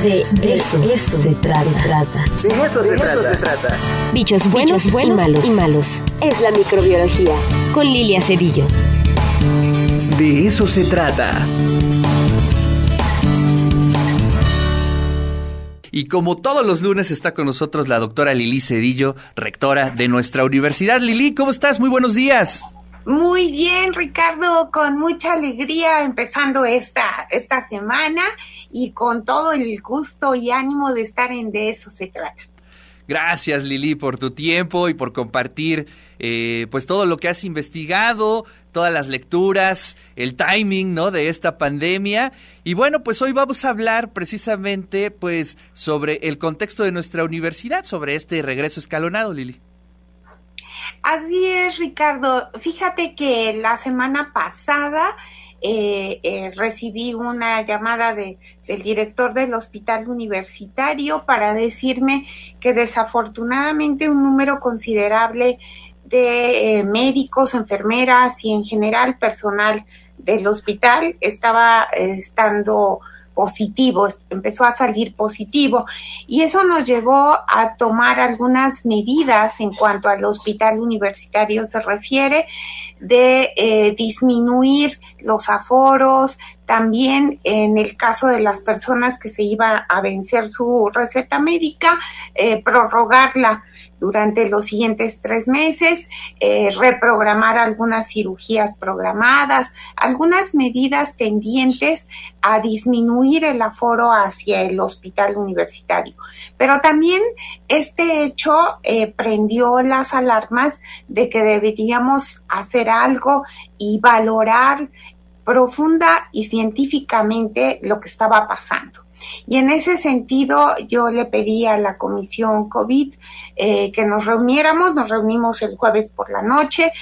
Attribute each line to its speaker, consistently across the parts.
Speaker 1: De eso, eso se trata.
Speaker 2: De eso, se, trata.
Speaker 1: Bichos buenos, buenos y, malos. y malos. Es la microbiología. Con Lilia Cedillo.
Speaker 2: De eso se trata. Y como todos los lunes está con nosotros la doctora Lili Cedillo, rectora de nuestra universidad. Lili, ¿cómo estás? Muy buenos días.
Speaker 3: Muy bien, Ricardo, con mucha alegría empezando esta, esta semana y con todo el gusto y ánimo de estar en De eso se trata.
Speaker 2: Gracias Lili por tu tiempo y por compartir eh, pues todo lo que has investigado, todas las lecturas, el timing ¿no? de esta pandemia. Y bueno, pues hoy vamos a hablar precisamente pues sobre el contexto de nuestra universidad, sobre este regreso escalonado, Lili.
Speaker 3: Así es, Ricardo. Fíjate que la semana pasada eh, eh, recibí una llamada de, del director del hospital universitario para decirme que desafortunadamente un número considerable de eh, médicos, enfermeras y en general personal del hospital estaba estando positivo, empezó a salir positivo y eso nos llevó a tomar algunas medidas en cuanto al hospital universitario se refiere de eh, disminuir los aforos, también en el caso de las personas que se iba a vencer su receta médica, eh, prorrogarla durante los siguientes tres meses, eh, reprogramar algunas cirugías programadas, algunas medidas tendientes a disminuir el aforo hacia el hospital universitario. Pero también este hecho eh, prendió las alarmas de que deberíamos hacer algo y valorar profunda y científicamente lo que estaba pasando. Y en ese sentido, yo le pedí a la comisión COVID eh, que nos reuniéramos, nos reunimos el jueves por la noche.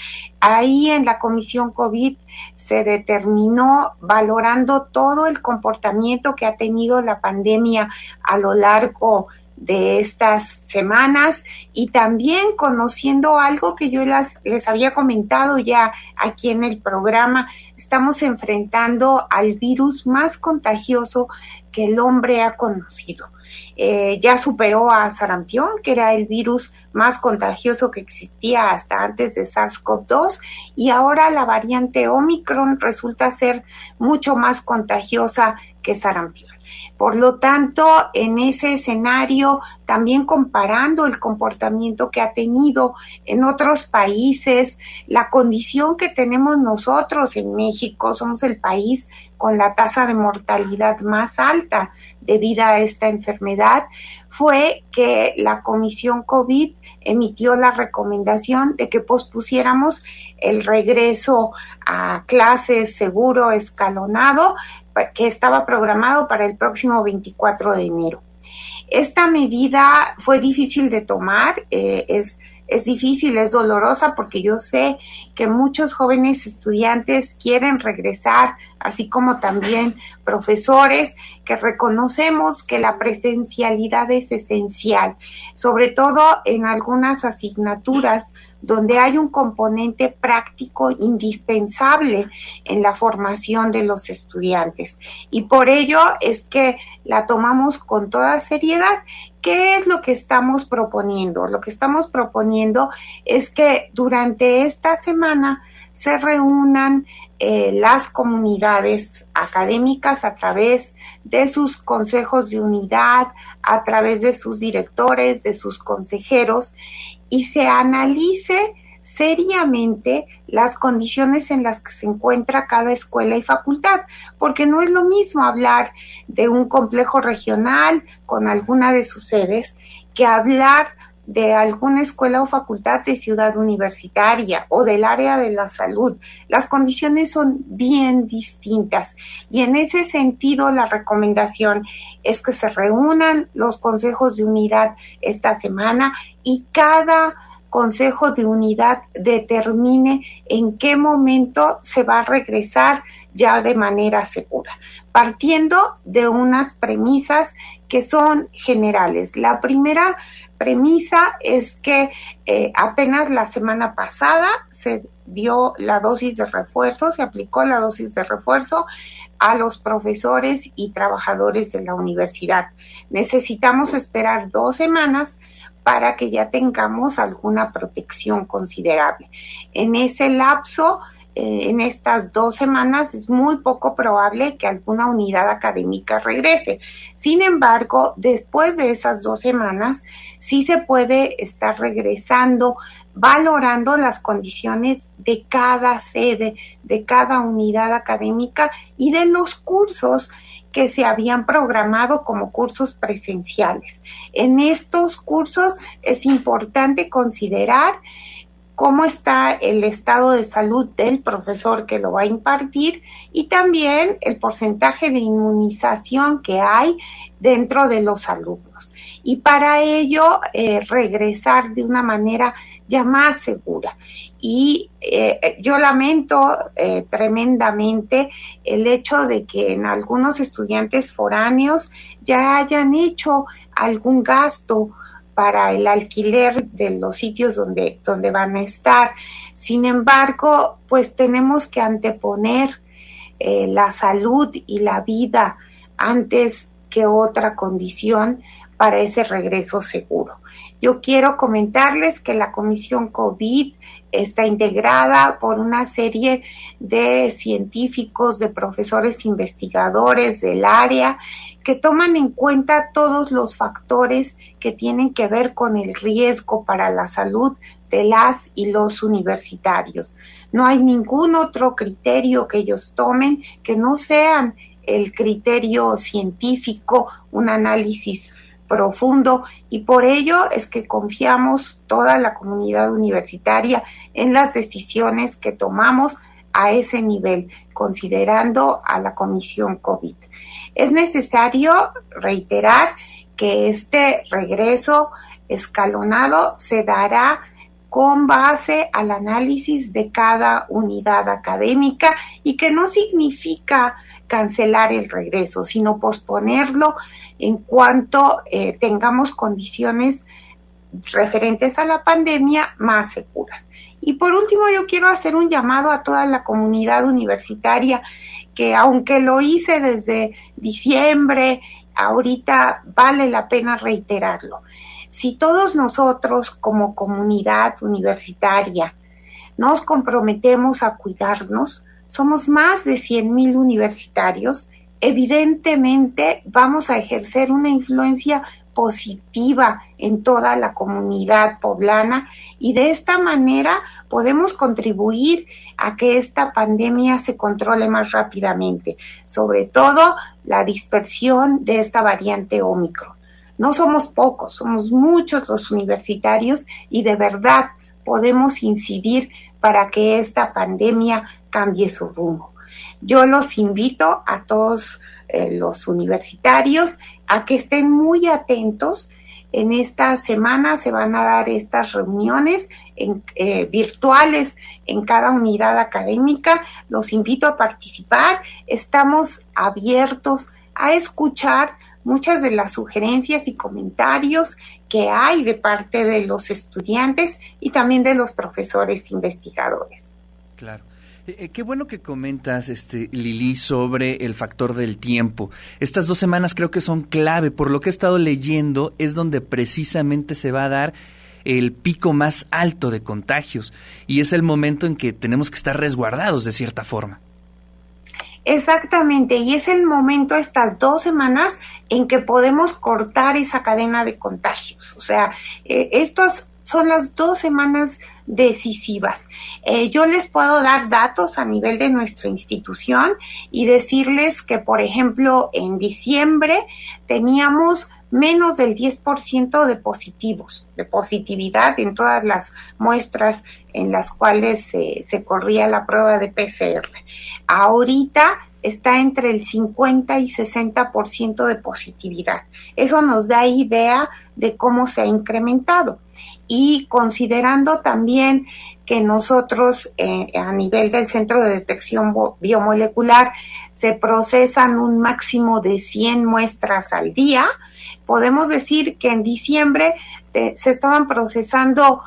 Speaker 3: Ahí en la comisión COVID se determinó valorando todo el comportamiento que ha tenido la pandemia a lo largo de estas semanas y también conociendo algo que yo les había comentado ya aquí en el programa, estamos enfrentando al virus más contagioso que el hombre ha conocido. Eh, ya superó a sarampión, que era el virus más contagioso que existía hasta antes de SARS-CoV-2, y ahora la variante Omicron resulta ser mucho más contagiosa que sarampión. Por lo tanto, en ese escenario, también comparando el comportamiento que ha tenido en otros países, la condición que tenemos nosotros en México, somos el país con la tasa de mortalidad más alta debido a esta enfermedad, fue que la Comisión COVID emitió la recomendación de que pospusiéramos el regreso a clases seguro escalonado que estaba programado para el próximo 24 de enero. Esta medida fue difícil de tomar, eh, es, es difícil, es dolorosa porque yo sé que muchos jóvenes estudiantes quieren regresar, así como también profesores que reconocemos que la presencialidad es esencial, sobre todo en algunas asignaturas donde hay un componente práctico indispensable en la formación de los estudiantes. Y por ello es que la tomamos con toda seriedad. ¿Qué es lo que estamos proponiendo? Lo que estamos proponiendo es que durante esta semana se reúnan eh, las comunidades académicas a través de sus consejos de unidad, a través de sus directores, de sus consejeros y se analice seriamente las condiciones en las que se encuentra cada escuela y facultad, porque no es lo mismo hablar de un complejo regional con alguna de sus sedes que hablar de alguna escuela o facultad de ciudad universitaria o del área de la salud. Las condiciones son bien distintas y en ese sentido la recomendación es que se reúnan los consejos de unidad esta semana y cada consejo de unidad determine en qué momento se va a regresar ya de manera segura, partiendo de unas premisas que son generales. La primera premisa es que eh, apenas la semana pasada se dio la dosis de refuerzo, se aplicó la dosis de refuerzo, a los profesores y trabajadores de la universidad. Necesitamos esperar dos semanas para que ya tengamos alguna protección considerable. En ese lapso, eh, en estas dos semanas, es muy poco probable que alguna unidad académica regrese. Sin embargo, después de esas dos semanas, sí se puede estar regresando valorando las condiciones de cada sede, de cada unidad académica y de los cursos que se habían programado como cursos presenciales. En estos cursos es importante considerar cómo está el estado de salud del profesor que lo va a impartir y también el porcentaje de inmunización que hay dentro de los alumnos. Y para ello, eh, regresar de una manera ya más segura. Y eh, yo lamento eh, tremendamente el hecho de que en algunos estudiantes foráneos ya hayan hecho algún gasto para el alquiler de los sitios donde, donde van a estar. Sin embargo, pues tenemos que anteponer eh, la salud y la vida antes que otra condición para ese regreso seguro. Yo quiero comentarles que la Comisión COVID está integrada por una serie de científicos, de profesores investigadores del área que toman en cuenta todos los factores que tienen que ver con el riesgo para la salud de las y los universitarios. No hay ningún otro criterio que ellos tomen que no sean el criterio científico, un análisis profundo y por ello es que confiamos toda la comunidad universitaria en las decisiones que tomamos a ese nivel, considerando a la Comisión COVID. Es necesario reiterar que este regreso escalonado se dará con base al análisis de cada unidad académica y que no significa cancelar el regreso, sino posponerlo en cuanto eh, tengamos condiciones referentes a la pandemia más seguras. Y por último, yo quiero hacer un llamado a toda la comunidad universitaria que aunque lo hice desde diciembre, ahorita vale la pena reiterarlo. Si todos nosotros como comunidad universitaria nos comprometemos a cuidarnos, somos más de 100 mil universitarios evidentemente vamos a ejercer una influencia positiva en toda la comunidad poblana y de esta manera podemos contribuir a que esta pandemia se controle más rápidamente, sobre todo la dispersión de esta variante Omicron. No somos pocos, somos muchos los universitarios y de verdad podemos incidir para que esta pandemia cambie su rumbo. Yo los invito a todos eh, los universitarios a que estén muy atentos. En esta semana se van a dar estas reuniones eh, virtuales en cada unidad académica. Los invito a participar. Estamos abiertos a escuchar muchas de las sugerencias y comentarios que hay de parte de los estudiantes y también de los profesores investigadores.
Speaker 2: Claro. Eh, eh, qué bueno que comentas, este, Lili, sobre el factor del tiempo. Estas dos semanas creo que son clave. Por lo que he estado leyendo, es donde precisamente se va a dar el pico más alto de contagios. Y es el momento en que tenemos que estar resguardados de cierta forma.
Speaker 3: Exactamente, y es el momento, estas dos semanas, en que podemos cortar esa cadena de contagios. O sea, eh, estos son las dos semanas decisivas. Eh, yo les puedo dar datos a nivel de nuestra institución y decirles que, por ejemplo, en diciembre teníamos menos del 10% de positivos, de positividad en todas las muestras en las cuales se corría la prueba de PCR. Ahorita está entre el 50 y 60% de positividad. Eso nos da idea de cómo se ha incrementado y considerando también que nosotros eh, a nivel del Centro de Detección Biomolecular se procesan un máximo de 100 muestras al día, podemos decir que en diciembre se estaban procesando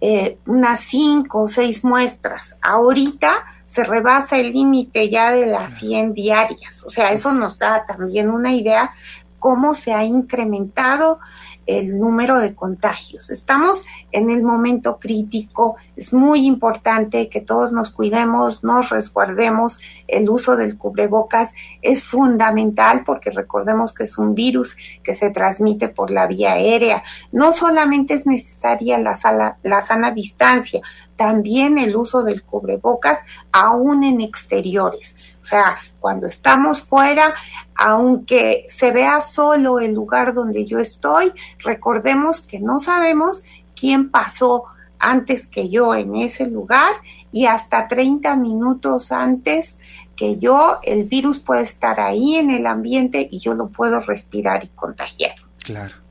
Speaker 3: eh, unas cinco o seis muestras. Ahorita se rebasa el límite ya de las 100 diarias. O sea, eso nos da también una idea cómo se ha incrementado el número de contagios. Estamos en el momento crítico, es muy importante que todos nos cuidemos, nos resguardemos, el uso del cubrebocas es fundamental porque recordemos que es un virus que se transmite por la vía aérea. No solamente es necesaria la, la sana distancia, también el uso del cubrebocas aún en exteriores. Sea, cuando estamos fuera, aunque se vea solo el lugar donde yo estoy, recordemos que no sabemos quién pasó antes que yo en ese lugar y hasta 30 minutos antes que yo, el virus puede estar ahí en el ambiente y yo lo puedo respirar y contagiar.
Speaker 2: Claro.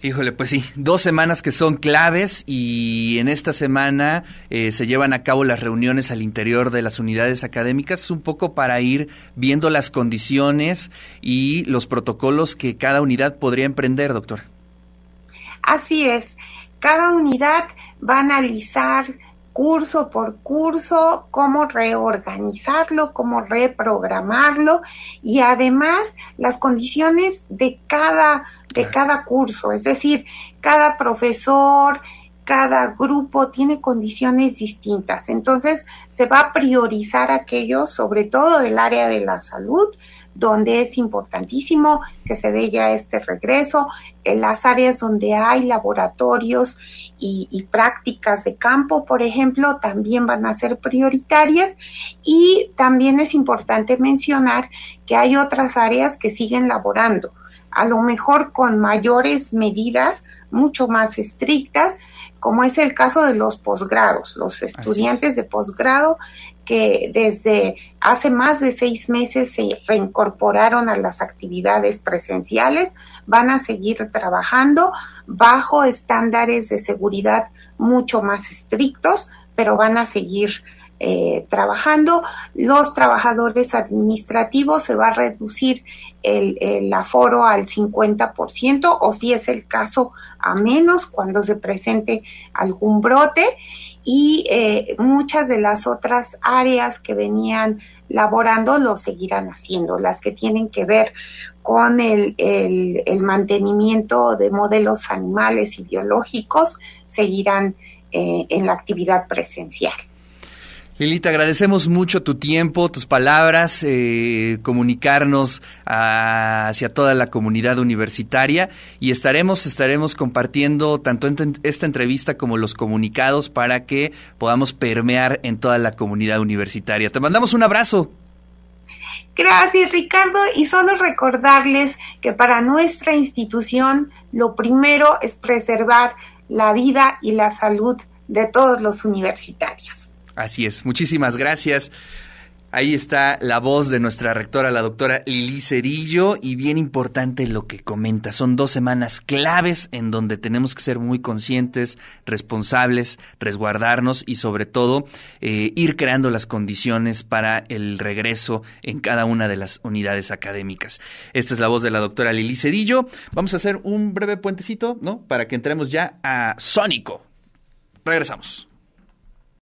Speaker 2: Híjole, pues sí, dos semanas que son claves y en esta semana eh, se llevan a cabo las reuniones al interior de las unidades académicas, un poco para ir viendo las condiciones y los protocolos que cada unidad podría emprender, doctor.
Speaker 3: Así es, cada unidad va a analizar curso por curso, cómo reorganizarlo, cómo reprogramarlo y además las condiciones de cada, de cada curso, es decir, cada profesor, cada grupo tiene condiciones distintas. Entonces se va a priorizar aquello, sobre todo del área de la salud, donde es importantísimo que se dé ya este regreso, en las áreas donde hay laboratorios y, prácticas de campo, por ejemplo, también van a ser prioritarias y también es importante mencionar que hay otras áreas que siguen laborando, a lo mejor con mayores medidas, mucho más estrictas, como es el caso de los posgrados. Los estudiantes de posgrado que desde hace más de seis meses se reincorporaron a las actividades presenciales, van a seguir trabajando bajo estándares de seguridad mucho más estrictos, pero van a seguir eh, trabajando. Los trabajadores administrativos se va a reducir el, el, aforo al 50% o si es el caso a menos cuando se presente algún brote y eh, muchas de las otras áreas que venían laborando lo seguirán haciendo, las que tienen que ver con el, mantenimiento de modelos animales y biológicos seguirán eh, en la actividad presencial.
Speaker 2: Lilita, agradecemos mucho tu tiempo, tus palabras, eh, comunicarnos hacia toda la comunidad universitaria y estaremos, estaremos compartiendo tanto esta entrevista como los comunicados para que podamos permear en toda la comunidad universitaria. Te mandamos un abrazo.
Speaker 3: Gracias, Ricardo. Y solo recordarles que para nuestra institución lo primero es preservar la vida y la salud de todos los universitarios.
Speaker 2: Así es, muchísimas gracias. Ahí está la voz de nuestra rectora, la doctora Lili Cerillo, y bien importante lo que comenta. Son dos semanas claves en donde tenemos que ser muy conscientes, responsables, resguardarnos y sobre todo eh, ir creando las condiciones para el regreso en cada una de las unidades académicas. Esta es la voz de la doctora Lili Cerillo. Vamos a hacer un breve puentecito, ¿no? Para que entremos ya a Sónico. Regresamos.